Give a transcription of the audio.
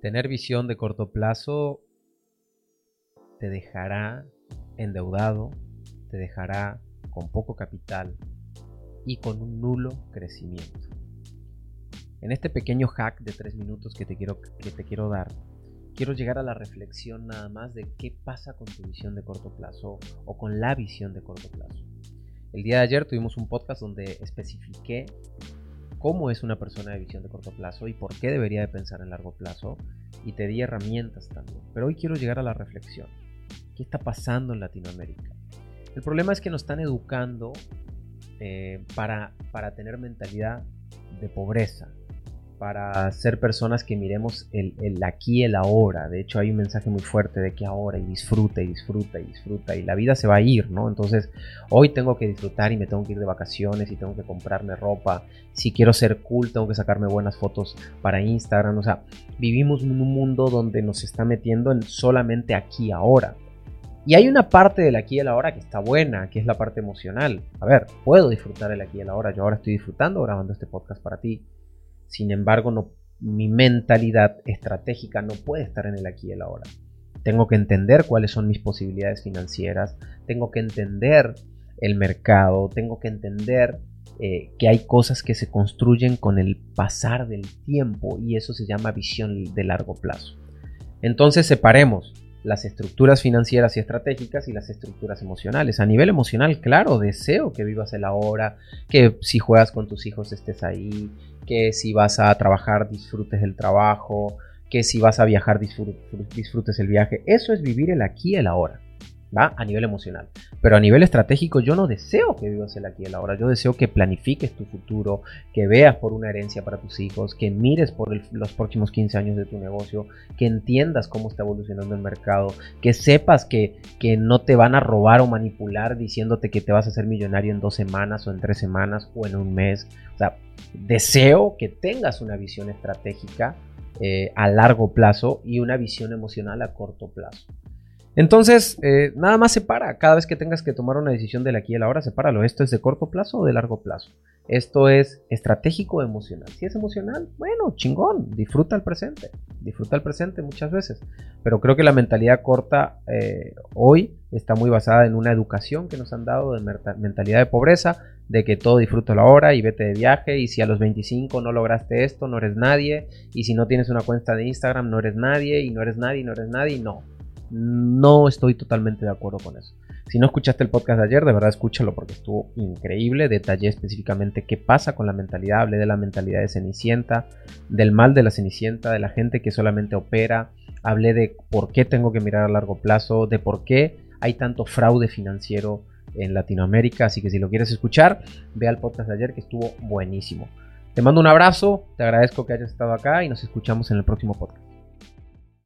Tener visión de corto plazo te dejará endeudado, te dejará con poco capital y con un nulo crecimiento. En este pequeño hack de tres minutos que te quiero, que te quiero dar, quiero llegar a la reflexión nada más de qué pasa con tu visión de corto plazo o con la visión de corto plazo. El día de ayer tuvimos un podcast donde especifiqué cómo es una persona de visión de corto plazo y por qué debería de pensar en largo plazo y te di herramientas también. Pero hoy quiero llegar a la reflexión. ¿Qué está pasando en Latinoamérica? El problema es que nos están educando eh, para, para tener mentalidad de pobreza, para ser personas que miremos el, aquí y el ahora. De hecho, hay un mensaje muy fuerte de que ahora y disfruta y disfruta y disfruta y la vida se va a ir, ¿no? Entonces, hoy tengo que disfrutar y me tengo que ir de vacaciones y tengo que comprarme ropa. Si quiero ser cool, tengo que sacarme buenas fotos para Instagram. O sea, vivimos en un mundo donde nos está metiendo en solamente aquí ahora. Y hay una parte del aquí y el ahora que está buena, que es la parte emocional. A ver, puedo disfrutar el aquí y el ahora. Yo ahora estoy disfrutando grabando este podcast para ti sin embargo, mi mentalidad estratégica no puede estar en el aquí y el ahora. Tengo que entender cuáles son mis posibilidades financieras, tengo que entender el mercado, tengo que entender eh, que hay cosas que se construyen con el pasar del tiempo y eso se llama visión de largo plazo. Entonces separemos las estructuras financieras y estratégicas y las estructuras emocionales. A nivel emocional, claro, deseo que vivas el ahora, que si juegas con tus hijos estés ahí, que si vas a trabajar disfrutes del trabajo, que si vas a viajar disfrutes el viaje. Eso es vivir el aquí y el ahora. ¿Va? A nivel emocional. Pero a nivel estratégico yo no deseo que vivas el aquí y el ahora. Yo deseo que planifiques tu futuro, que veas por una herencia para tus hijos, que mires por los próximos 15 años de tu negocio, que entiendas cómo está evolucionando el mercado, que sepas que, que no te van a robar o manipular diciéndote que te vas a hacer millonario en dos semanas o en tres semanas o en un mes. O sea, deseo que tengas una visión estratégica eh, a largo plazo y una visión emocional a corto plazo. Entonces, eh, nada más separa. Cada vez que tengas que tomar una decisión de aquí y la hora, sepáralo. ¿Esto es de corto plazo o de largo plazo? Esto es estratégico o emocional. Si es emocional, bueno, chingón. Disfruta el presente. Disfruta el presente muchas veces. Pero creo que la mentalidad corta eh, hoy está muy basada en una educación que nos han dado de mentalidad de pobreza, de que todo disfruta la hora y vete de viaje. Y si a los 25 no lograste esto, no eres nadie. Y si no tienes una cuenta de Instagram, no eres nadie. Y no eres nadie, y no eres nadie. No no estoy totalmente de acuerdo con eso. Si no escuchaste el podcast de ayer, de verdad escúchalo porque estuvo increíble. Detallé específicamente qué pasa con la mentalidad. Hablé de la mentalidad de Cenicienta, del mal de la Cenicienta, de la gente que solamente opera. Hablé de por qué tengo que mirar a largo plazo, de por qué hay tanto fraude financiero en Latinoamérica. Así que si lo quieres escuchar, ve al podcast de ayer que estuvo buenísimo. Te mando un abrazo, te agradezco que hayas estado acá y nos escuchamos en el próximo podcast.